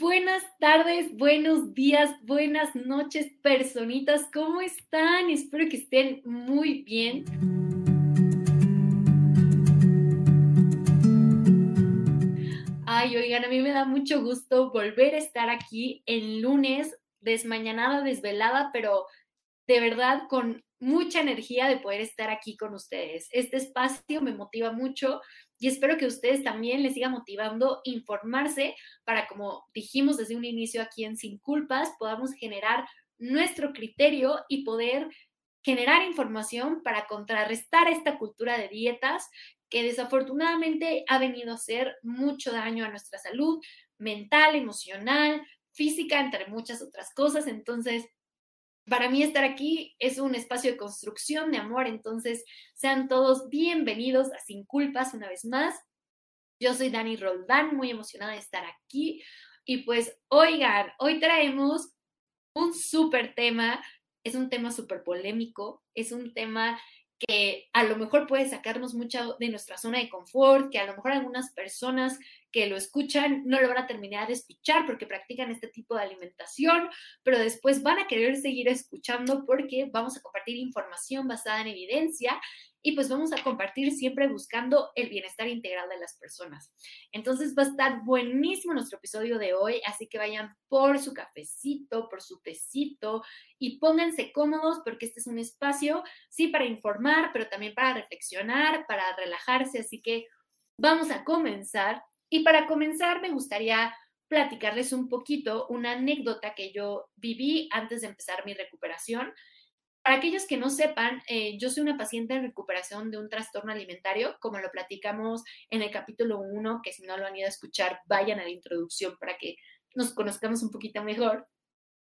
Buenas tardes, buenos días, buenas noches, personitas. ¿Cómo están? Espero que estén muy bien. Ay, oigan, a mí me da mucho gusto volver a estar aquí el lunes, desmañanada, desvelada, pero de verdad con mucha energía de poder estar aquí con ustedes. Este espacio me motiva mucho y espero que ustedes también les siga motivando informarse para, como dijimos desde un inicio aquí en Sin Culpas, podamos generar nuestro criterio y poder generar información para contrarrestar esta cultura de dietas que desafortunadamente ha venido a hacer mucho daño a nuestra salud mental, emocional, física, entre muchas otras cosas. Entonces, para mí estar aquí es un espacio de construcción de amor, entonces sean todos bienvenidos a Sin Culpas una vez más. Yo soy Dani Roldán, muy emocionada de estar aquí. Y pues, oigan, hoy traemos un súper tema, es un tema súper polémico, es un tema que a lo mejor puede sacarnos mucho de nuestra zona de confort, que a lo mejor algunas personas que lo escuchan no lo van a terminar de escuchar porque practican este tipo de alimentación, pero después van a querer seguir escuchando porque vamos a compartir información basada en evidencia y pues vamos a compartir siempre buscando el bienestar integral de las personas. Entonces va a estar buenísimo nuestro episodio de hoy, así que vayan por su cafecito, por su tecito y pónganse cómodos porque este es un espacio, sí, para informar, pero también para reflexionar, para relajarse, así que vamos a comenzar. Y para comenzar me gustaría platicarles un poquito una anécdota que yo viví antes de empezar mi recuperación. Para aquellos que no sepan, eh, yo soy una paciente en recuperación de un trastorno alimentario, como lo platicamos en el capítulo 1, que si no lo han ido a escuchar, vayan a la introducción para que nos conozcamos un poquito mejor.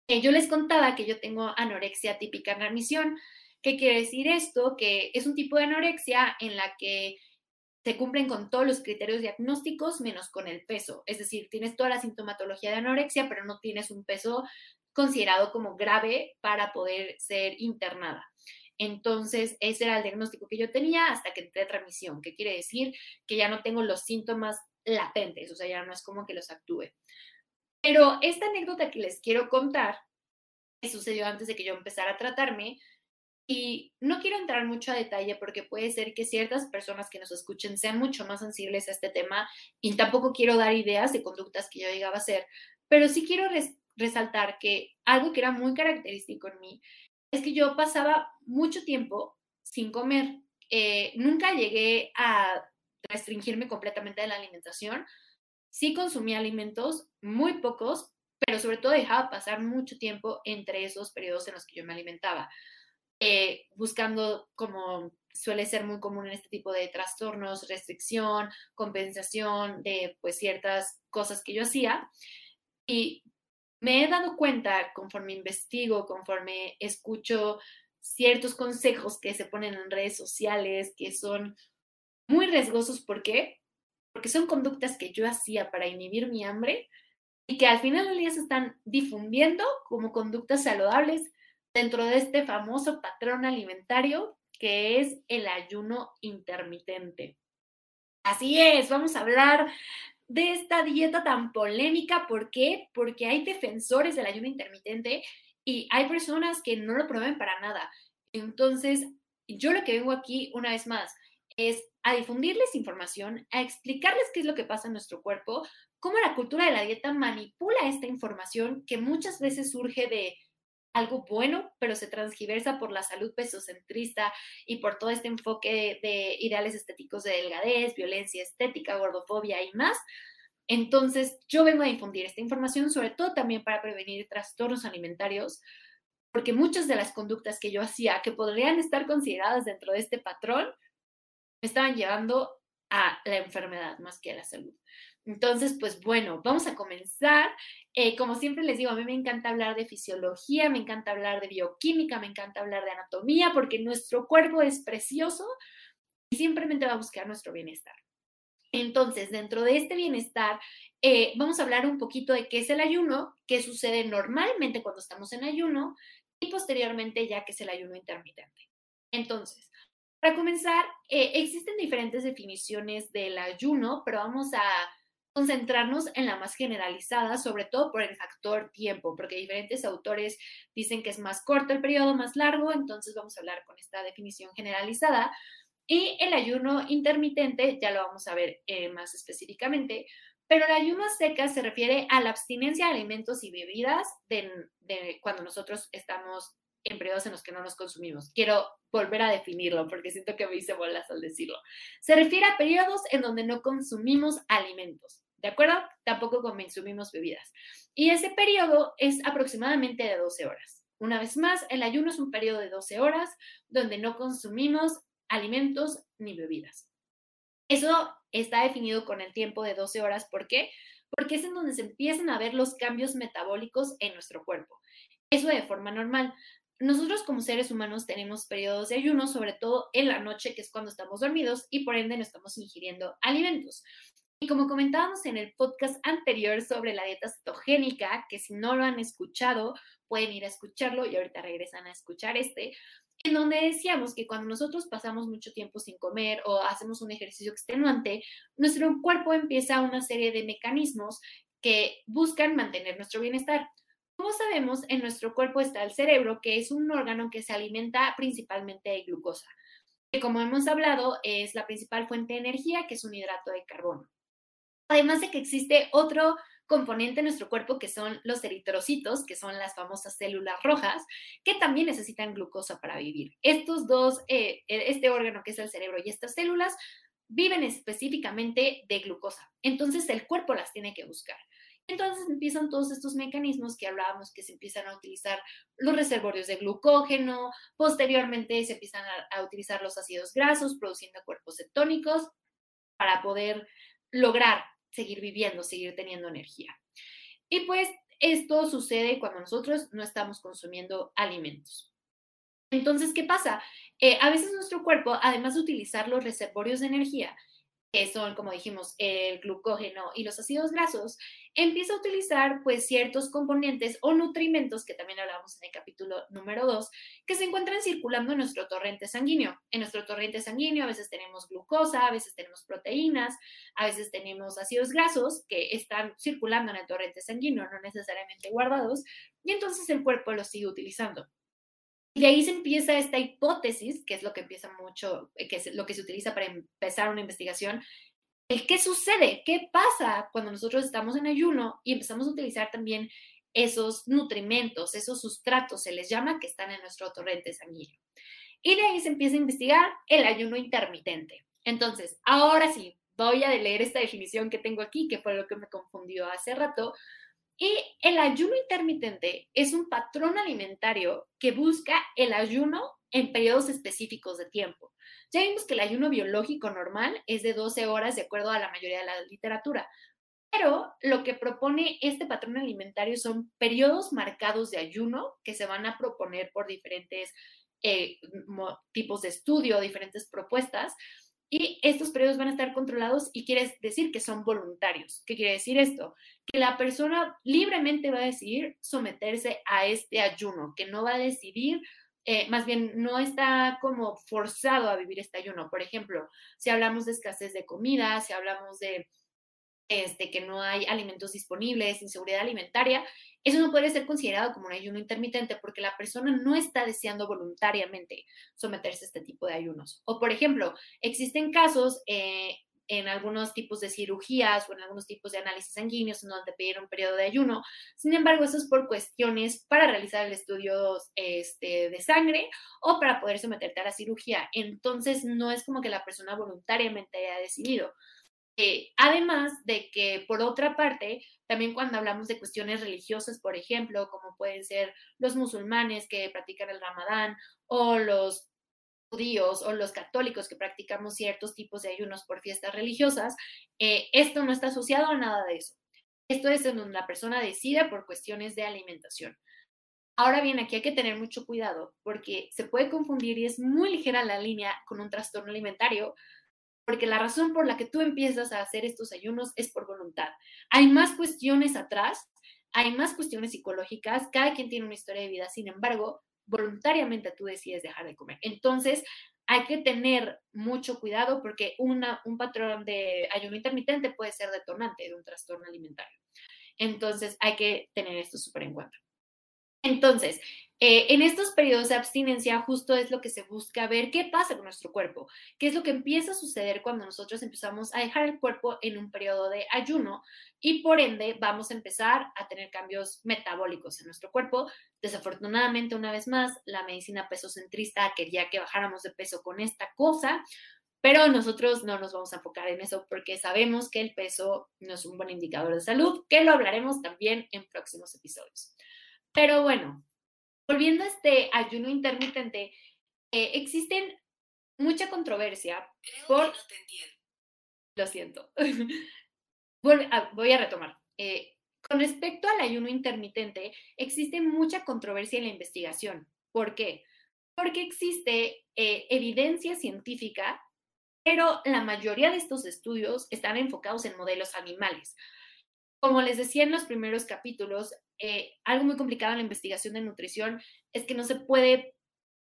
Eh, yo les contaba que yo tengo anorexia típica en remisión. ¿Qué quiere decir esto? Que es un tipo de anorexia en la que se cumplen con todos los criterios diagnósticos menos con el peso. Es decir, tienes toda la sintomatología de anorexia, pero no tienes un peso considerado como grave para poder ser internada. Entonces, ese era el diagnóstico que yo tenía hasta que entré en remisión, que quiere decir que ya no tengo los síntomas latentes, o sea, ya no es como que los actúe. Pero esta anécdota que les quiero contar, que sucedió antes de que yo empezara a tratarme, y no quiero entrar mucho a detalle porque puede ser que ciertas personas que nos escuchen sean mucho más sensibles a este tema y tampoco quiero dar ideas de conductas que yo llegaba a hacer, pero sí quiero resaltar que algo que era muy característico en mí es que yo pasaba mucho tiempo sin comer. Eh, nunca llegué a restringirme completamente de la alimentación. Sí consumía alimentos, muy pocos, pero sobre todo dejaba pasar mucho tiempo entre esos periodos en los que yo me alimentaba, eh, buscando como suele ser muy común en este tipo de trastornos, restricción, compensación de pues ciertas cosas que yo hacía. Y me he dado cuenta conforme investigo, conforme escucho ciertos consejos que se ponen en redes sociales, que son muy riesgosos. ¿Por qué? Porque son conductas que yo hacía para inhibir mi hambre y que al final del día se están difundiendo como conductas saludables dentro de este famoso patrón alimentario que es el ayuno intermitente. Así es, vamos a hablar de esta dieta tan polémica. ¿Por qué? Porque hay defensores del ayuno intermitente y hay personas que no lo prueben para nada. Entonces, yo lo que vengo aquí una vez más es a difundirles información, a explicarles qué es lo que pasa en nuestro cuerpo, cómo la cultura de la dieta manipula esta información que muchas veces surge de algo bueno, pero se transgiversa por la salud pesocentrista y por todo este enfoque de ideales estéticos de delgadez, violencia estética, gordofobia y más. Entonces, yo vengo a difundir esta información, sobre todo también para prevenir trastornos alimentarios, porque muchas de las conductas que yo hacía, que podrían estar consideradas dentro de este patrón, me estaban llevando a la enfermedad más que a la salud. Entonces, pues bueno, vamos a comenzar. Eh, como siempre les digo, a mí me encanta hablar de fisiología, me encanta hablar de bioquímica, me encanta hablar de anatomía, porque nuestro cuerpo es precioso y simplemente va a buscar nuestro bienestar. Entonces, dentro de este bienestar, eh, vamos a hablar un poquito de qué es el ayuno, qué sucede normalmente cuando estamos en ayuno y posteriormente ya qué es el ayuno intermitente. Entonces, para comenzar, eh, existen diferentes definiciones del ayuno, pero vamos a concentrarnos en la más generalizada, sobre todo por el factor tiempo, porque diferentes autores dicen que es más corto el periodo, más largo, entonces vamos a hablar con esta definición generalizada. Y el ayuno intermitente, ya lo vamos a ver eh, más específicamente, pero el ayuno seca se refiere a la abstinencia de alimentos y bebidas de, de cuando nosotros estamos en periodos en los que no nos consumimos. Quiero volver a definirlo porque siento que me hice bolas al decirlo. Se refiere a periodos en donde no consumimos alimentos, ¿de acuerdo? Tampoco consumimos bebidas. Y ese periodo es aproximadamente de 12 horas. Una vez más, el ayuno es un periodo de 12 horas donde no consumimos alimentos ni bebidas. Eso está definido con el tiempo de 12 horas. ¿Por qué? Porque es en donde se empiezan a ver los cambios metabólicos en nuestro cuerpo. Eso de forma normal nosotros como seres humanos tenemos periodos de ayuno, sobre todo en la noche, que es cuando estamos dormidos y por ende no estamos ingiriendo alimentos. Y como comentábamos en el podcast anterior sobre la dieta cetogénica, que si no lo han escuchado, pueden ir a escucharlo y ahorita regresan a escuchar este, en donde decíamos que cuando nosotros pasamos mucho tiempo sin comer o hacemos un ejercicio extenuante, nuestro cuerpo empieza una serie de mecanismos que buscan mantener nuestro bienestar. Como sabemos, en nuestro cuerpo está el cerebro, que es un órgano que se alimenta principalmente de glucosa, que como hemos hablado es la principal fuente de energía, que es un hidrato de carbono. Además de que existe otro componente en nuestro cuerpo que son los eritrocitos, que son las famosas células rojas, que también necesitan glucosa para vivir. Estos dos, eh, este órgano que es el cerebro y estas células, viven específicamente de glucosa. Entonces el cuerpo las tiene que buscar. Entonces empiezan todos estos mecanismos que hablábamos que se empiezan a utilizar los reservorios de glucógeno, posteriormente se empiezan a, utilizar los ácidos grasos produciendo cuerpos cetónicos para poder lograr seguir viviendo, seguir teniendo energía. Y pues esto sucede cuando nosotros no estamos consumiendo alimentos. Entonces, ¿qué pasa? Eh, a veces nuestro cuerpo, además de utilizar los reservorios de energía, que son, como dijimos, el glucógeno y los ácidos grasos, empieza a utilizar pues ciertos componentes o nutrimentos, que también hablábamos en el capítulo número 2, que se encuentran circulando en nuestro torrente sanguíneo. En nuestro torrente sanguíneo a veces tenemos glucosa, a veces tenemos proteínas, a veces tenemos ácidos grasos que están circulando en el torrente sanguíneo, no necesariamente guardados, y entonces el cuerpo los sigue utilizando. Y ahí se empieza esta hipótesis, que es lo que empieza mucho, eh, que es lo que se utiliza para empezar una investigación, el qué sucede, qué pasa cuando nosotros estamos en ayuno y empezamos a utilizar también esos nutrimentos, esos sustratos, se les llama, que están en nuestro torrente sanguíneo. Y de ahí se empieza a investigar el ayuno intermitente. Entonces, ahora sí, voy a leer esta definición que tengo aquí, que fue lo que me confundió hace rato, y el ayuno intermitente es un patrón alimentario que busca el ayuno en periodos específicos de tiempo. Ya vimos que el ayuno biológico normal es de 12 horas de acuerdo a la mayoría de la literatura, pero lo que propone este patrón alimentario son periodos marcados de ayuno que se van a proponer por diferentes eh, tipos de estudio, diferentes propuestas, y estos periodos van a estar controlados y quiere decir que son voluntarios. ¿Qué quiere decir esto? Que la persona libremente va a decidir someterse a este ayuno, que no va a decidir, eh, más bien no está como forzado a vivir este ayuno. Por ejemplo, si hablamos de escasez de comida, si hablamos de este, que no hay alimentos disponibles, inseguridad alimentaria, eso no puede ser considerado como un ayuno intermitente porque la persona no está deseando voluntariamente someterse a este tipo de ayunos. O, por ejemplo, existen casos eh, en algunos tipos de cirugías o en algunos tipos de análisis sanguíneos en donde pidieron un periodo de ayuno. Sin embargo, eso es por cuestiones para realizar el estudio este, de sangre o para poder someterte a la cirugía. Entonces, no es como que la persona voluntariamente haya decidido. Eh, además de que, por otra parte, también cuando hablamos de cuestiones religiosas, por ejemplo, como pueden ser los musulmanes que practican el ramadán o los judíos o los católicos que practicamos ciertos tipos de ayunos por fiestas religiosas, eh, esto no está asociado a nada de eso. Esto es en donde la persona decide por cuestiones de alimentación. Ahora bien, aquí hay que tener mucho cuidado porque se puede confundir y es muy ligera la línea con un trastorno alimentario, porque la razón por la que tú empiezas a hacer estos ayunos es por voluntad. Hay más cuestiones atrás, hay más cuestiones psicológicas, cada quien tiene una historia de vida, sin embargo, voluntariamente tú decides dejar de comer. Entonces, hay que tener mucho cuidado porque una, un patrón de ayuno intermitente puede ser detonante de un trastorno alimentario. Entonces hay que tener esto súper en cuenta. Entonces, eh, en estos periodos de abstinencia justo es lo que se busca ver qué pasa con nuestro cuerpo, qué es lo que empieza a suceder cuando nosotros empezamos a dejar el cuerpo en un periodo de ayuno y por ende vamos a empezar a tener cambios metabólicos en nuestro cuerpo. Desafortunadamente, una vez más, la medicina pesocentrista quería que bajáramos de peso con esta cosa, pero nosotros no nos vamos a enfocar en eso porque sabemos que el peso no es un buen indicador de salud, que lo hablaremos también en próximos episodios. Pero bueno, volviendo a este ayuno intermitente, eh, existen mucha controversia por... no te entiendo. Lo siento. voy a retomar. Eh, con respecto al ayuno intermitente, existe mucha controversia en la investigación. ¿Por qué? Porque existe eh, evidencia científica, pero la mayoría de estos estudios están enfocados en modelos animales. Como les decía en los primeros capítulos, eh, algo muy complicado en la investigación de nutrición es que no se puede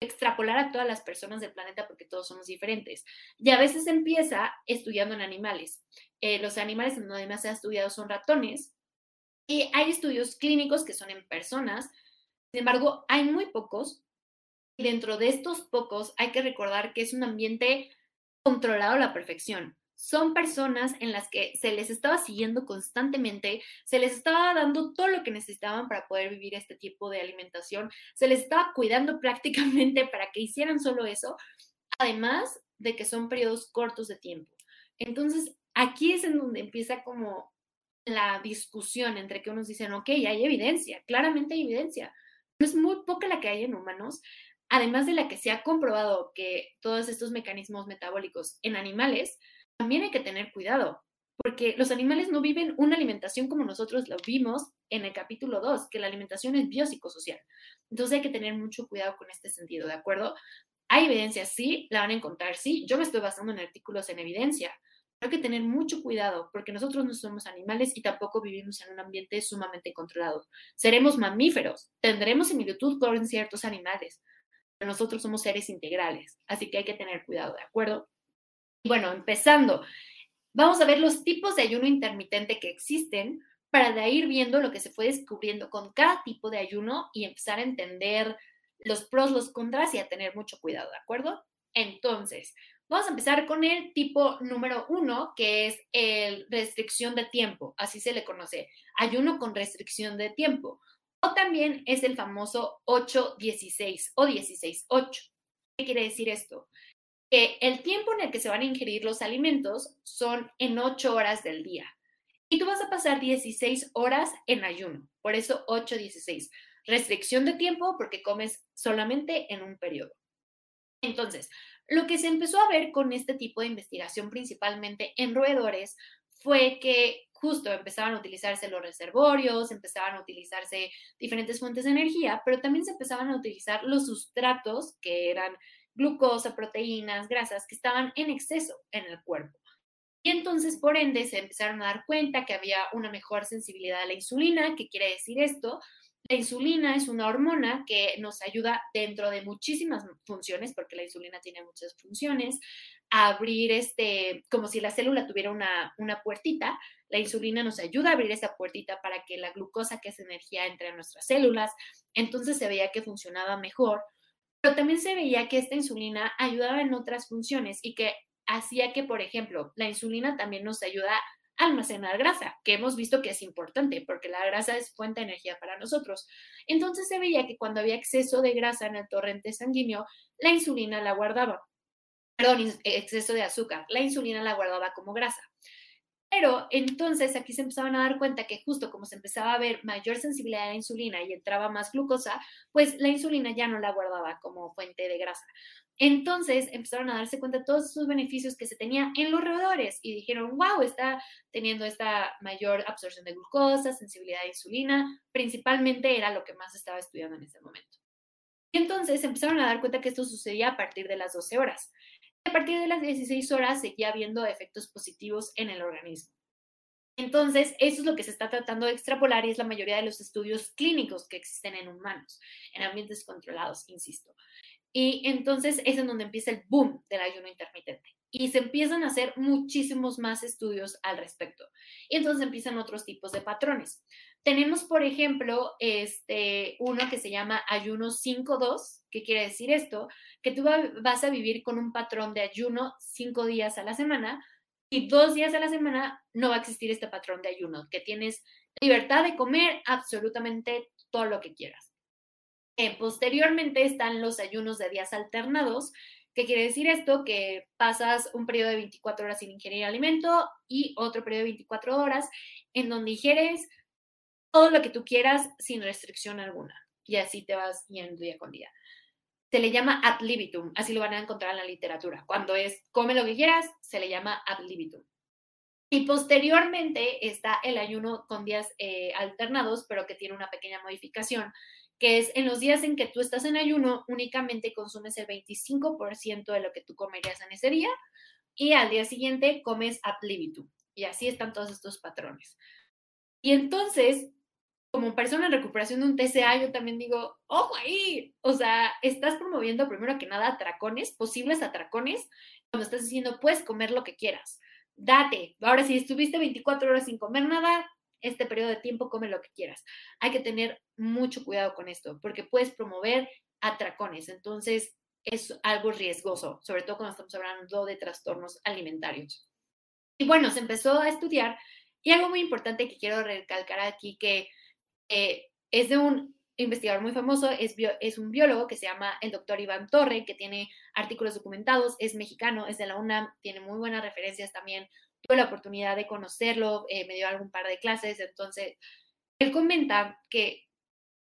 extrapolar a todas las personas del planeta porque todos somos diferentes. Y a veces empieza estudiando en animales. Eh, los animales en donde más se ha estudiado son ratones y hay estudios clínicos que son en personas. Sin embargo, hay muy pocos y dentro de estos pocos hay que recordar que es un ambiente controlado a la perfección son personas en las que se les estaba siguiendo constantemente, se les estaba dando todo lo que necesitaban para poder vivir este tipo de alimentación, se les estaba cuidando prácticamente para que hicieran solo eso, además de que son periodos cortos de tiempo. Entonces, aquí es en donde empieza como la discusión entre que unos dicen, ok, hay evidencia, claramente hay evidencia, pero es muy poca la que hay en humanos, además de la que se ha comprobado que todos estos mecanismos metabólicos en animales también hay que tener cuidado, porque los animales no viven una alimentación como nosotros lo vimos en el capítulo 2, que la alimentación es biopsicosocial. Entonces hay que tener mucho cuidado con este sentido, ¿de acuerdo? Hay evidencia, sí, la van a encontrar, sí. Yo me estoy basando en artículos en evidencia. Hay que tener mucho cuidado porque nosotros no somos animales y tampoco vivimos en un ambiente sumamente controlado. Seremos mamíferos, tendremos similitud con ciertos animales, pero nosotros somos seres integrales, así que hay que tener cuidado, ¿de acuerdo? Bueno, empezando, vamos a ver los tipos de ayuno intermitente que existen para de ir viendo lo que se fue descubriendo con cada tipo de ayuno y empezar a entender los pros, los contras y a tener mucho cuidado, ¿de acuerdo? Entonces, vamos a empezar con el tipo número uno, que es el restricción de tiempo, así se le conoce, ayuno con restricción de tiempo. O también es el famoso 8-16 o 16-8. ¿Qué quiere decir esto? Que el tiempo en el que se van a ingerir los alimentos son en 8 horas del día. Y tú vas a pasar 16 horas en ayuno, por eso 8-16. Restricción de tiempo porque comes solamente en un periodo. Entonces, lo que se empezó a ver con este tipo de investigación, principalmente en roedores, fue que justo empezaban a utilizarse los reservorios, empezaban a utilizarse diferentes fuentes de energía, pero también se empezaban a utilizar los sustratos que eran glucosa, proteínas, grasas que estaban en exceso en el cuerpo. Y entonces, por ende, se empezaron a dar cuenta que había una mejor sensibilidad a la insulina. ¿Qué quiere decir esto? La insulina es una hormona que nos ayuda dentro de muchísimas funciones, porque la insulina tiene muchas funciones, a abrir este, como si la célula tuviera una, una puertita, la insulina nos ayuda a abrir esa puertita para que la glucosa, que es energía, entre a nuestras células. Entonces se veía que funcionaba mejor pero también se veía que esta insulina ayudaba en otras funciones y que hacía que, por ejemplo, la insulina también nos ayuda a almacenar grasa, que hemos visto que es importante porque la grasa es fuente de energía para nosotros. Entonces se veía que cuando había exceso de grasa en el torrente sanguíneo, la insulina la guardaba. Perdón, exceso de azúcar, la insulina la guardaba como grasa. Pero entonces aquí se empezaban a dar cuenta que justo como se empezaba a ver mayor sensibilidad a la insulina y entraba más glucosa, pues la insulina ya no la guardaba como fuente de grasa. Entonces empezaron a darse cuenta de todos esos beneficios que se tenía en los roedores y dijeron, wow, está teniendo esta mayor absorción de glucosa, sensibilidad a insulina, principalmente era lo que más estaba estudiando en ese momento. Y entonces empezaron a dar cuenta que esto sucedía a partir de las 12 horas a partir de las 16 horas seguía habiendo efectos positivos en el organismo. Entonces, eso es lo que se está tratando de extrapolar y es la mayoría de los estudios clínicos que existen en humanos, en ambientes controlados, insisto. Y entonces es en donde empieza el boom del ayuno intermitente. Y se empiezan a hacer muchísimos más estudios al respecto. Y entonces empiezan otros tipos de patrones. Tenemos, por ejemplo, este, uno que se llama ayuno 5-2. ¿Qué quiere decir esto? Que tú vas a vivir con un patrón de ayuno cinco días a la semana y dos días a la semana no va a existir este patrón de ayuno, que tienes libertad de comer absolutamente todo lo que quieras. Eh, posteriormente están los ayunos de días alternados. ¿Qué quiere decir esto? Que pasas un periodo de 24 horas sin ingerir alimento y otro periodo de 24 horas en donde ingieres todo lo que tú quieras sin restricción alguna. Y así te vas yendo día con día. Se le llama ad libitum, así lo van a encontrar en la literatura. Cuando es come lo que quieras, se le llama ad libitum. Y posteriormente está el ayuno con días eh, alternados, pero que tiene una pequeña modificación, que es en los días en que tú estás en ayuno, únicamente consumes el 25% de lo que tú comerías en ese día y al día siguiente comes ad libitum. Y así están todos estos patrones. Y entonces, como persona en recuperación de un TCA, yo también digo, ojo ahí, o sea, estás promoviendo primero que nada atracones, posibles atracones, cuando estás diciendo, puedes comer lo que quieras, date. Ahora, si estuviste 24 horas sin comer nada, este periodo de tiempo come lo que quieras. Hay que tener mucho cuidado con esto, porque puedes promover atracones, entonces es algo riesgoso, sobre todo cuando estamos hablando de trastornos alimentarios. Y bueno, se empezó a estudiar y algo muy importante que quiero recalcar aquí, que eh, es de un investigador muy famoso, es, un biólogo que se llama el doctor Iván Torre, que tiene artículos documentados, es mexicano, es de la UNAM, tiene muy buenas referencias también. Tuve la oportunidad de conocerlo, eh, me dio algún par de clases, entonces él comenta que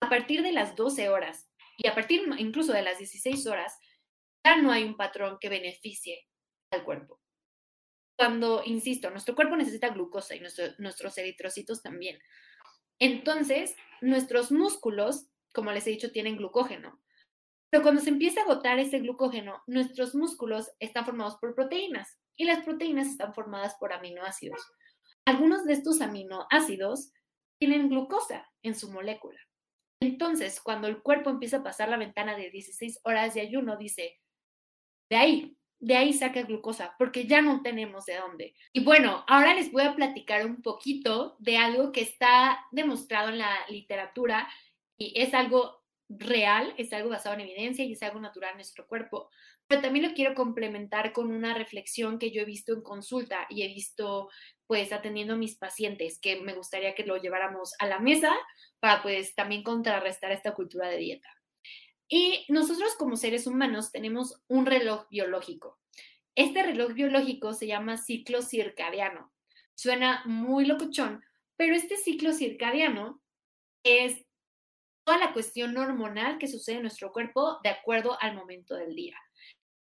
a partir de las 12 horas y a partir incluso de las 16 horas, ya no hay un patrón que beneficie al cuerpo. Cuando, insisto, nuestro cuerpo necesita glucosa y nuestros eritrocitos también. Entonces, nuestros músculos, como les he dicho, tienen glucógeno. Pero cuando se empieza a agotar ese glucógeno, nuestros músculos están formados por proteínas y las proteínas están formadas por aminoácidos. Algunos de estos aminoácidos tienen glucosa en su molécula. Entonces, cuando el cuerpo empieza a pasar la ventana de 16 horas de ayuno, dice, de ahí, de ahí saca glucosa, porque ya no tenemos de dónde. Y bueno, ahora les voy a platicar un poquito de algo que está demostrado en la literatura y es algo real, es algo basado en evidencia y es algo natural en nuestro cuerpo. Pero también lo quiero complementar con una reflexión que yo he visto en consulta y he visto pues atendiendo a mis pacientes, que me gustaría que lo lleváramos a la mesa para pues también contrarrestar esta cultura de dieta. Y nosotros como seres humanos tenemos un reloj biológico. Este reloj biológico se llama ciclo circadiano. Suena muy locuchón, pero este ciclo circadiano es toda la cuestión hormonal que sucede en nuestro cuerpo de acuerdo al momento del día.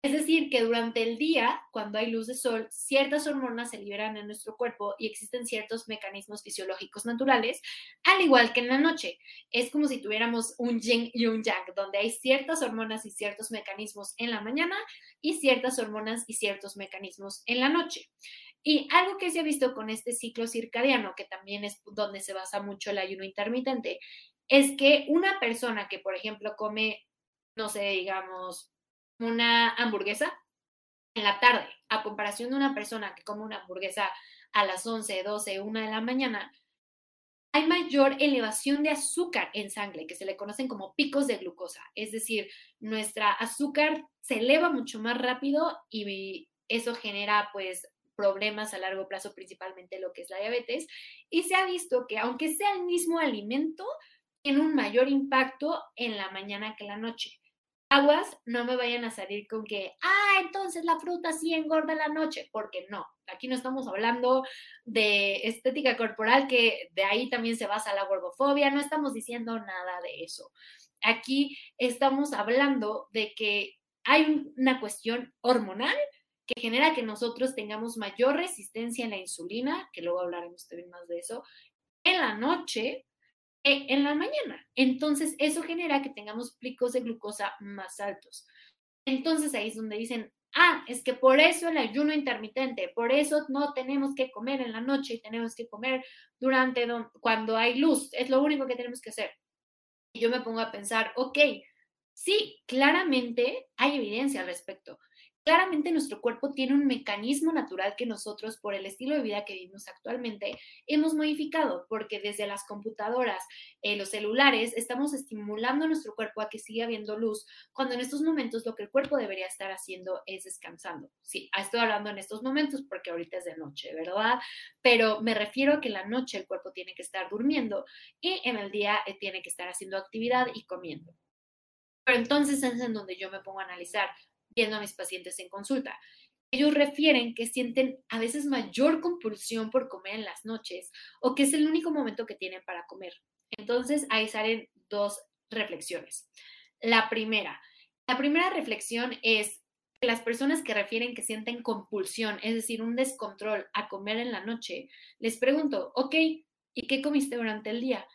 Es decir, que durante el día, cuando hay luz de sol, ciertas hormonas se liberan en nuestro cuerpo y existen ciertos mecanismos fisiológicos naturales, al igual que en la noche. Es como si tuviéramos un yin y un yang, donde hay ciertas hormonas y ciertos mecanismos en la mañana y ciertas hormonas y ciertos mecanismos en la noche. Y algo que se ha visto con este ciclo circadiano, que también es donde se basa mucho el ayuno intermitente, es que una persona que, por ejemplo, come, no sé, digamos, una hamburguesa en la tarde, a comparación de una persona que come una hamburguesa a las 11, 12, 1 de la mañana, hay mayor elevación de azúcar en sangre, que se le conocen como picos de glucosa. Es decir, nuestra azúcar se eleva mucho más rápido y eso genera pues problemas a largo plazo, principalmente lo que es la diabetes. Y se ha visto que aunque sea el mismo alimento, tiene un mayor impacto en la mañana que en la noche aguas, no me vayan a salir con que, ah, entonces la fruta sí engorda la noche, porque no, aquí no estamos hablando de estética corporal, que de ahí también se basa la gordofobia, no estamos diciendo nada de eso. Aquí estamos hablando de que hay una cuestión hormonal que genera que nosotros tengamos mayor resistencia en la insulina, que luego hablaremos también más de eso, en la noche en la mañana. Entonces, eso genera que tengamos picos de glucosa más altos. Entonces, ahí es donde dicen, ah, es que por eso el ayuno intermitente, por eso no tenemos que comer en la noche y tenemos que comer durante cuando hay luz, es lo único que tenemos que hacer. Y yo me pongo a pensar, ok, Sí, claramente hay evidencia al respecto. Claramente nuestro cuerpo tiene un mecanismo natural que nosotros, por el estilo de vida que vivimos actualmente, hemos modificado, porque desde las computadoras, eh, los celulares, estamos estimulando a nuestro cuerpo a que siga viendo luz, cuando en estos momentos lo que el cuerpo debería estar haciendo es descansando. Sí, estoy hablando en estos momentos porque ahorita es de noche, ¿verdad? Pero me refiero a que en la noche el cuerpo tiene que estar durmiendo y en el día eh, tiene que estar haciendo actividad y comiendo. Pero entonces es en donde yo me pongo a analizar, viendo a mis pacientes en consulta. Ellos refieren que sienten a veces mayor compulsión por comer en las noches o que es el único momento que tienen para comer. Entonces ahí salen dos reflexiones. La primera, la primera reflexión es que las personas que refieren que sienten compulsión, es decir, un descontrol a comer en la noche, les pregunto, ok, ¿y qué comiste durante el día?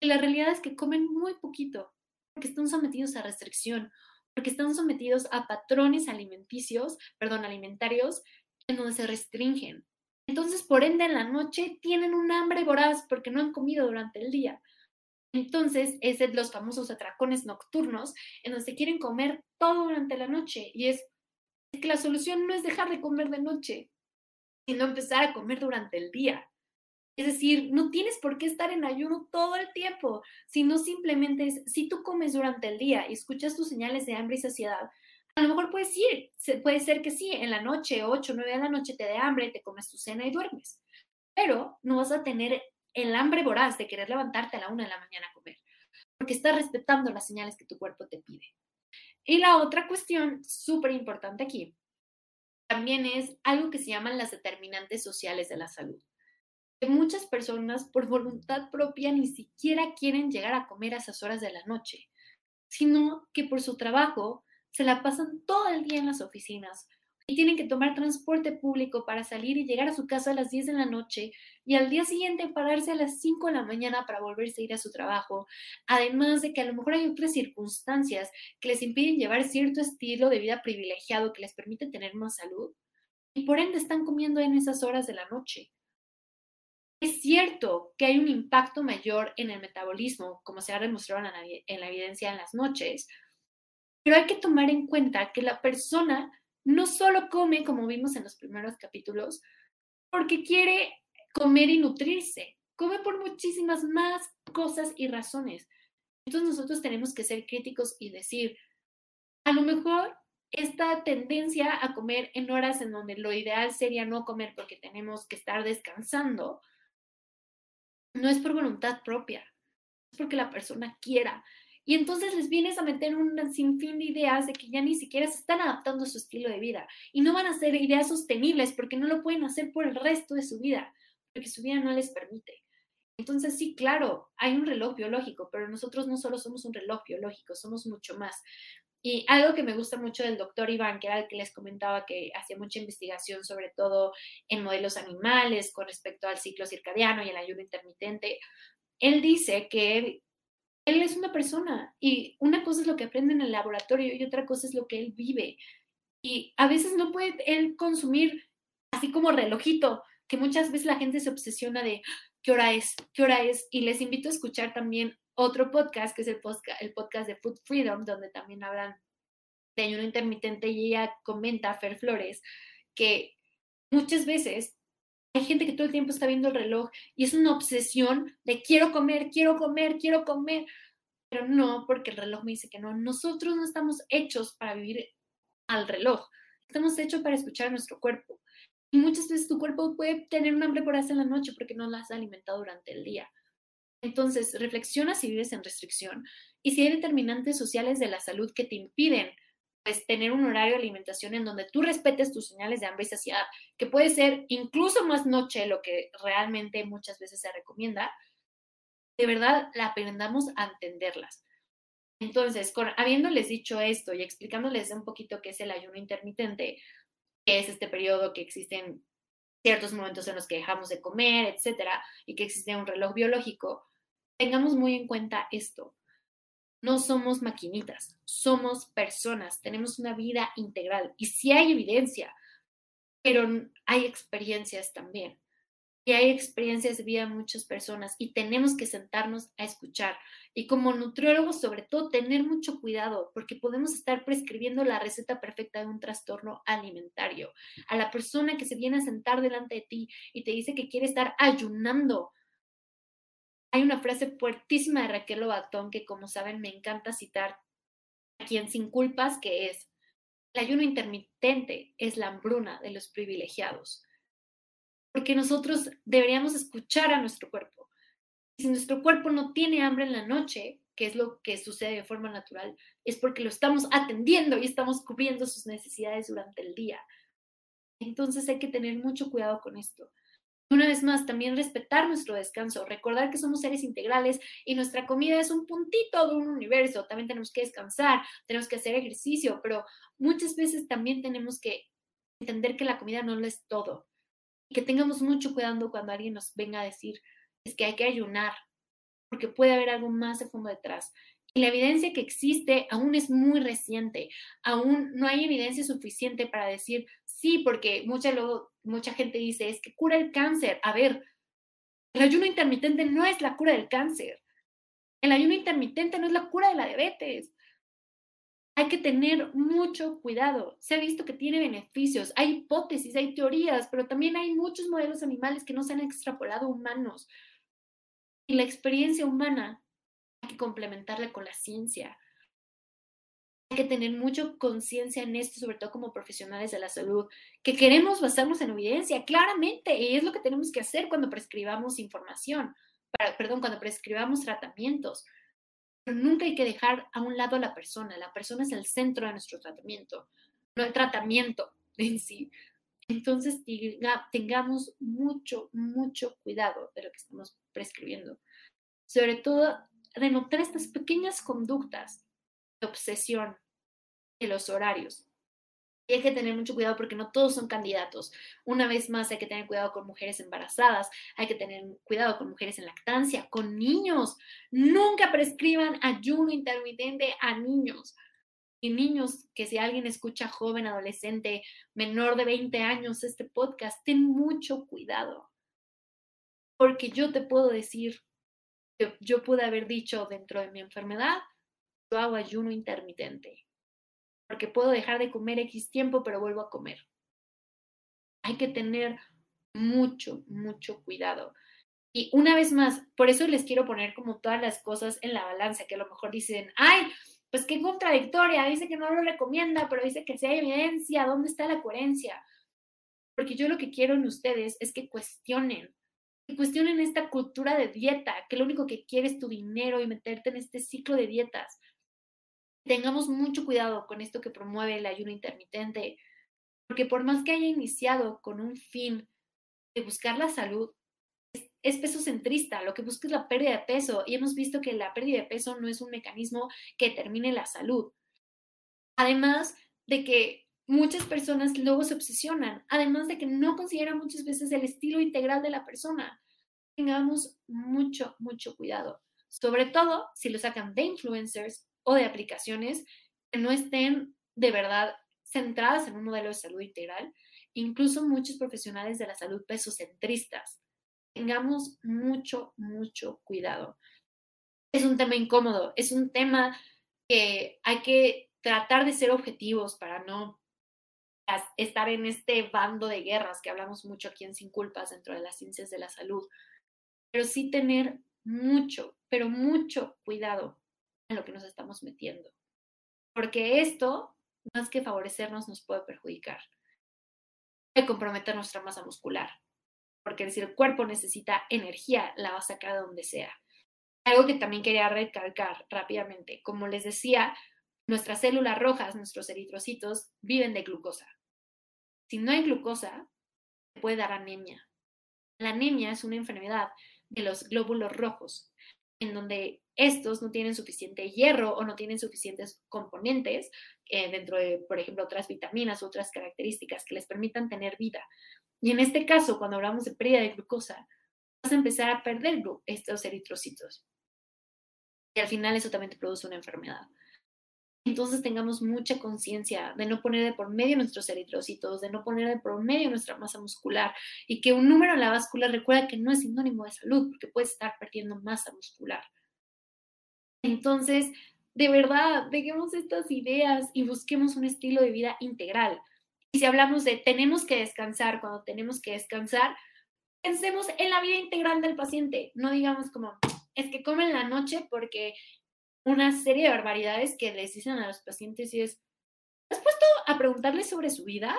Y la realidad es que comen muy poquito porque están sometidos a restricción porque están sometidos a patrones alimenticios, perdón, alimentarios, en donde se restringen. Entonces, por ende, en la noche tienen un hambre voraz porque no han comido durante el día. Entonces, es de los famosos atracones nocturnos, en donde se quieren comer todo durante la noche. Y es, es que la solución no es dejar de comer de noche, sino empezar a comer durante el día. Es decir, no tienes por qué estar en ayuno todo el tiempo, sino simplemente es, si tú comes durante el día y escuchas tus señales de hambre y saciedad, a lo mejor puedes ir, puede ser que sí, en la noche, 8, 9 de la noche te dé hambre, te comes tu cena y duermes, pero no vas a tener el hambre voraz de querer levantarte a la 1 de la mañana a comer, porque estás respetando las señales que tu cuerpo te pide. Y la otra cuestión súper importante aquí también es algo que se llaman las determinantes sociales de la salud muchas personas por voluntad propia ni siquiera quieren llegar a comer a esas horas de la noche, sino que por su trabajo se la pasan todo el día en las oficinas y tienen que tomar transporte público para salir y llegar a su casa a las 10 de la noche y al día siguiente pararse a las 5 de la mañana para volverse a ir a su trabajo. Además de que a lo mejor hay otras circunstancias que les impiden llevar cierto estilo de vida privilegiado que les permite tener más salud y por ende están comiendo en esas horas de la noche. Es cierto que hay un impacto mayor en el metabolismo, como se ha demostrado en la, evidencia en las noches, pero hay que tomar en cuenta que la persona no solo come, como vimos en los primeros capítulos, porque quiere comer y nutrirse, come por muchísimas más cosas y razones. Entonces nosotros tenemos que ser críticos y decir, a lo mejor esta tendencia a comer en horas en donde lo ideal sería no comer porque tenemos que estar descansando, no es por voluntad propia, es porque la persona quiera. Y entonces les vienes a meter un sinfín de ideas de que ya ni siquiera se están adaptando a su estilo de vida y no van a ser ideas sostenibles porque no lo pueden hacer por el resto de su vida, porque su vida no les permite. Entonces sí, claro, hay un reloj biológico, pero nosotros no solo somos un reloj biológico, somos mucho más. Y algo que me gusta mucho del doctor Iván, que era el que les comentaba que hacía mucha investigación, sobre todo en modelos animales, con respecto al ciclo circadiano y el ayuno intermitente, él dice que él es una persona y una cosa es lo que aprende en el laboratorio y otra cosa es lo que él vive. Y a veces no puede él consumir así como relojito, que muchas veces la gente se obsesiona de qué hora es, qué hora es. Y les invito a escuchar también otro podcast, que es el podcast, el podcast de Food Freedom, donde también hablan de ayuno intermitente y ella comenta, Fer Flores, que muchas veces hay gente que todo el tiempo está viendo el reloj y es una obsesión de quiero comer, quiero comer, quiero comer, pero no, porque el reloj me dice que no. Nosotros no estamos hechos para vivir al reloj, estamos hechos para escuchar a nuestro cuerpo. Y muchas veces tu cuerpo puede tener un hambre por hacer la noche porque no la has alimentado durante el día. Entonces, reflexiona si vives en restricción y si hay determinantes sociales de la salud que te impiden pues, tener un horario de alimentación en donde tú respetes tus señales de hambre y saciedad, que puede ser incluso más noche lo que realmente muchas veces se recomienda, de verdad la aprendamos a entenderlas. Entonces, con, habiéndoles dicho esto y explicándoles un poquito qué es el ayuno intermitente, que es este periodo que existen ciertos momentos en los que dejamos de comer, etcétera, y que existe un reloj biológico, tengamos muy en cuenta esto. No somos maquinitas, somos personas, tenemos una vida integral y sí hay evidencia, pero hay experiencias también. y hay experiencias de vida de muchas personas y tenemos que sentarnos a escuchar. Y como nutriólogos, sobre todo, tener mucho cuidado porque podemos estar prescribiendo la receta perfecta de un trastorno alimentario. A la persona que se viene a sentar delante de ti y te dice que quiere estar ayunando. Hay una frase fuertísima de Raquel Lobatón que, como saben, me encanta citar aquí en Sin Culpas, que es, el ayuno intermitente es la hambruna de los privilegiados porque nosotros deberíamos escuchar a nuestro cuerpo. Si nuestro cuerpo no tiene hambre en la noche, que es lo que sucede de forma natural, es porque lo estamos atendiendo y estamos cubriendo sus necesidades durante el día. Entonces hay que tener mucho cuidado con esto. Una vez más, también respetar nuestro descanso, recordar que somos seres integrales y nuestra comida es un puntito de un universo. También tenemos que descansar, tenemos que hacer ejercicio, pero muchas veces también tenemos que entender que la comida no lo es todo que tengamos mucho cuidado cuando alguien nos venga a decir es que hay que ayunar, porque puede haber algo más de fondo detrás. Y la evidencia que existe aún es muy reciente, aún no hay evidencia suficiente para decir sí, porque mucha, mucha gente dice es que cura el cáncer. A ver, el ayuno intermitente no es la cura del cáncer. El ayuno intermitente no es la cura de la diabetes hay que tener mucho cuidado. Se ha visto que tiene beneficios, hay hipótesis, hay teorías, pero también hay muchos modelos animales que no se han extrapolado humanos. Y la experiencia humana hay que complementarla con la ciencia. Hay que tener mucha conciencia en esto, sobre todo como profesionales de la salud, que queremos basarnos en evidencia, claramente, y es lo que tenemos que hacer cuando prescribamos información, perdón, cuando prescribamos tratamientos pero nunca hay que dejar a un lado a la persona. La persona es el centro de nuestro tratamiento, no el tratamiento en sí. Entonces, tengamos mucho, mucho cuidado de lo que estamos prescribiendo. Sobre todo, de notar estas pequeñas conductas obsesión de los horarios. Y hay que tener mucho cuidado porque no todos son candidatos. Una vez más, hay que tener cuidado con mujeres embarazadas, hay que tener cuidado con mujeres en lactancia, con niños. Nunca prescriban ayuno intermitente a niños. Y niños, que si alguien escucha joven, adolescente, menor de 20 años este podcast, ten mucho cuidado. Porque yo te puedo decir, yo pude haber dicho dentro de mi enfermedad, yo hago ayuno intermitente porque puedo dejar de comer X tiempo, pero vuelvo a comer. Hay que tener mucho, mucho cuidado. Y una vez más, por eso les quiero poner como todas las cosas en la balanza, que a lo mejor dicen, ay, pues qué contradictoria, dice que no lo recomienda, pero dice que si hay evidencia, ¿dónde está la coherencia? Porque yo lo que quiero en ustedes es que cuestionen, que cuestionen esta cultura de dieta, que lo único que quiere es tu dinero y meterte en este ciclo de dietas tengamos mucho cuidado con esto que promueve el ayuno intermitente, porque por más que haya iniciado con un fin de buscar la salud, es, peso centrista, lo que busca es la pérdida de peso y hemos visto que la pérdida de peso no es un mecanismo que determine la salud. Además de que muchas personas luego se obsesionan, además de que no consideran muchas veces el estilo integral de la persona. Tengamos mucho, mucho cuidado, sobre todo si lo sacan de influencers o de aplicaciones que no estén de verdad centradas en un modelo de salud integral, incluso muchos profesionales de la salud pesocentristas. Tengamos mucho, mucho cuidado. Es un tema incómodo, es un tema que hay que tratar de ser objetivos para no estar en este bando de guerras que hablamos mucho aquí en Sin Culpas dentro de las ciencias de la salud, pero sí tener mucho, pero mucho cuidado lo que nos estamos metiendo. Porque esto, más que favorecernos, nos puede perjudicar. Puede comprometer nuestra masa muscular. Porque si el cuerpo necesita energía, la va a sacar de donde sea. Algo que también quería recalcar rápidamente. Como les decía, nuestras células rojas, nuestros eritrocitos, viven de glucosa. Si no hay glucosa, puede dar anemia. La anemia es una enfermedad de los glóbulos rojos, en donde estos no tienen suficiente hierro o no tienen suficientes componentes eh, dentro de, por ejemplo, otras vitaminas, otras características que les permitan tener vida. Y en este caso, cuando hablamos de pérdida de glucosa, vas a empezar a perder estos eritrocitos. Y al final eso también te produce una enfermedad. Entonces tengamos mucha conciencia de no poner de por medio nuestros eritrocitos, de no poner de por medio nuestra masa muscular y que un número en la báscula recuerda que no es sinónimo de salud porque puedes estar perdiendo masa muscular. Entonces, de verdad, dejemos estas ideas y busquemos un estilo de vida integral. Y si hablamos de tenemos que descansar cuando tenemos que descansar, pensemos en la vida integral del paciente. No digamos como, es que come en la noche porque una serie de barbaridades que les dicen a los pacientes y es, ¿has puesto a preguntarle sobre su vida?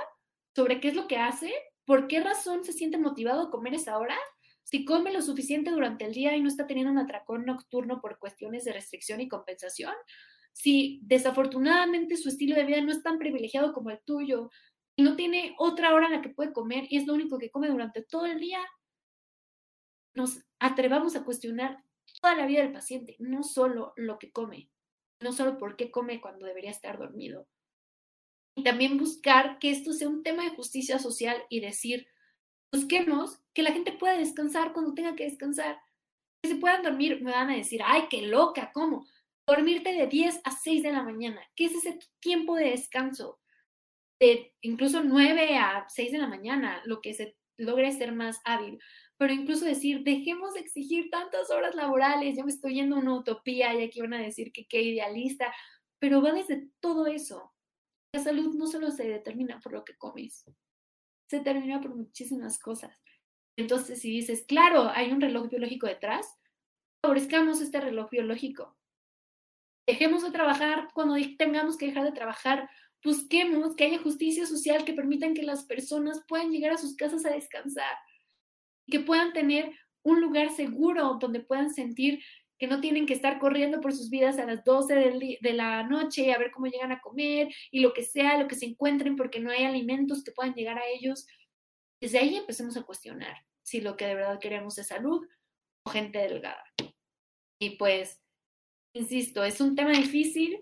¿Sobre qué es lo que hace? ¿Por qué razón se siente motivado a comer esa hora? Si come lo suficiente durante el día y no está teniendo un atracón nocturno por cuestiones de restricción y compensación, si desafortunadamente su estilo de vida no es tan privilegiado como el tuyo y no tiene otra hora en la que puede comer y es lo único que come durante todo el día, nos atrevamos a cuestionar toda la vida del paciente, no solo lo que come, no solo por qué come cuando debería estar dormido. Y también buscar que esto sea un tema de justicia social y decir, busquemos que la gente pueda descansar cuando tenga que descansar. Que se puedan dormir, me van a decir, ay, qué loca, ¿cómo? Dormirte de 10 a 6 de la mañana, ¿qué es ese tiempo de descanso? De incluso 9 a 6 de la mañana, lo que se logre ser más hábil pero incluso decir, dejemos de exigir tantas horas laborales, yo me estoy yendo a una utopía y aquí van a decir que qué idealista, pero va desde todo eso. La salud no solo se determina por lo que comes, se determina por muchísimas cosas. Entonces, si dices, claro, hay un reloj biológico detrás, favorezcamos este reloj biológico. Dejemos de trabajar cuando tengamos que dejar de trabajar. Busquemos que haya justicia social que permitan que las personas puedan llegar a sus casas a descansar que puedan tener un lugar seguro donde puedan sentir que no tienen que estar corriendo por sus vidas a las 12 de la noche a ver cómo llegan a comer y lo que sea, lo que se encuentren porque no hay alimentos que puedan llegar a ellos. Desde ahí empecemos a cuestionar si lo que de verdad queremos es salud o gente delgada. Y pues, insisto, es un tema difícil.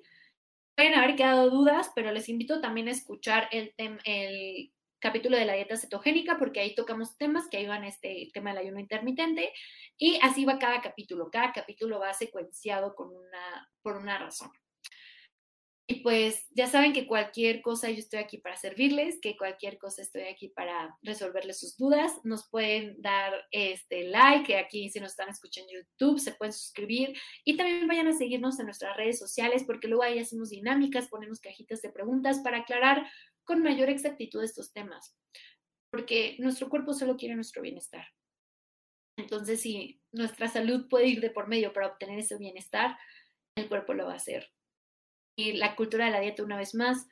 Pueden haber quedado dudas, pero les invito también a escuchar el, el capítulo de la dieta cetogénica, porque ahí tocamos temas que a este tema del ayuno intermitente, y así va cada capítulo. Cada capítulo va secuenciado con una, por una razón. Y pues ya saben que cualquier cosa yo estoy aquí para servirles, que cualquier cosa estoy aquí para resolverles sus dudas. Nos pueden dar este like, aquí si nos están escuchando en YouTube, se pueden suscribir y también vayan a seguirnos en nuestras redes sociales porque luego ahí hacemos dinámicas, ponemos cajitas de preguntas para aclarar con mayor exactitud estos temas, porque nuestro cuerpo solo quiere nuestro bienestar. Entonces, si nuestra salud puede ir de por medio para obtener ese bienestar, el cuerpo lo va a hacer. Y la cultura de la dieta, una vez más,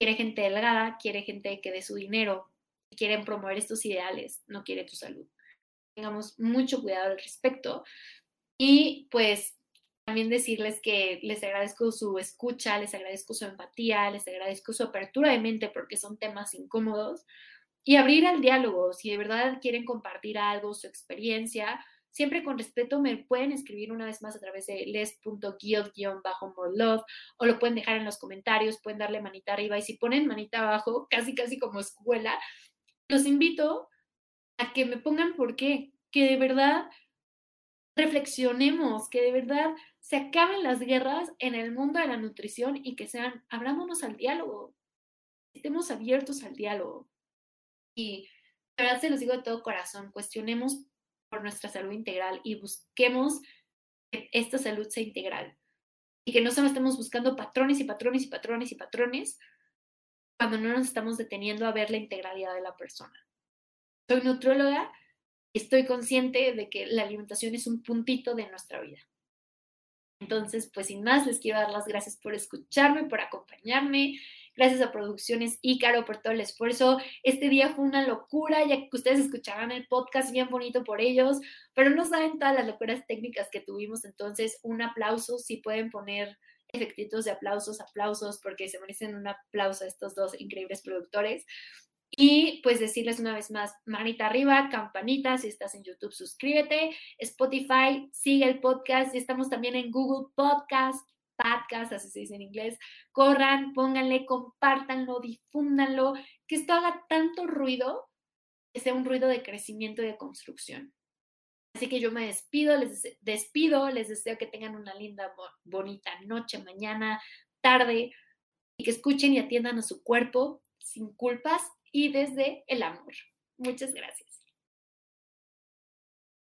quiere gente delgada, quiere gente que dé su dinero, quieren promover estos ideales, no quiere tu salud. Tengamos mucho cuidado al respecto. Y pues también decirles que les agradezco su escucha, les agradezco su empatía, les agradezco su apertura de mente porque son temas incómodos y abrir al diálogo. Si de verdad quieren compartir algo, su experiencia, siempre con respeto me pueden escribir una vez más a través de les.guild-more o lo pueden dejar en los comentarios, pueden darle manita arriba y si ponen manita abajo, casi casi como escuela, los invito a que me pongan por qué, que de verdad reflexionemos, que de verdad se acaben las guerras en el mundo de la nutrición y que sean, abrámonos al diálogo, estemos abiertos al diálogo. Y de verdad se los digo de todo corazón, cuestionemos por nuestra salud integral y busquemos que esta salud sea integral. Y que no solo estemos buscando patrones y patrones y patrones y patrones cuando no nos estamos deteniendo a ver la integralidad de la persona. Soy nutrióloga estoy consciente de que la alimentación es un puntito de nuestra vida. Entonces, pues sin más, les quiero dar las gracias por escucharme, por acompañarme. Gracias a Producciones Ícaro por todo el esfuerzo. Este día fue una locura, ya que ustedes escucharán el podcast bien bonito por ellos, pero no saben todas las locuras técnicas que tuvimos. Entonces, un aplauso, si pueden poner efectitos de aplausos, aplausos, porque se merecen un aplauso a estos dos increíbles productores. Y pues decirles una vez más, manita arriba, campanita, si estás en YouTube, suscríbete, Spotify, sigue el podcast, y estamos también en Google Podcast, podcast, así se dice en inglés, corran, pónganle, compártanlo, difúndanlo, que esto haga tanto ruido, que sea un ruido de crecimiento y de construcción. Así que yo me despido, les despido, les deseo que tengan una linda, bonita noche, mañana, tarde y que escuchen y atiendan a su cuerpo sin culpas y desde el amor. Muchas gracias.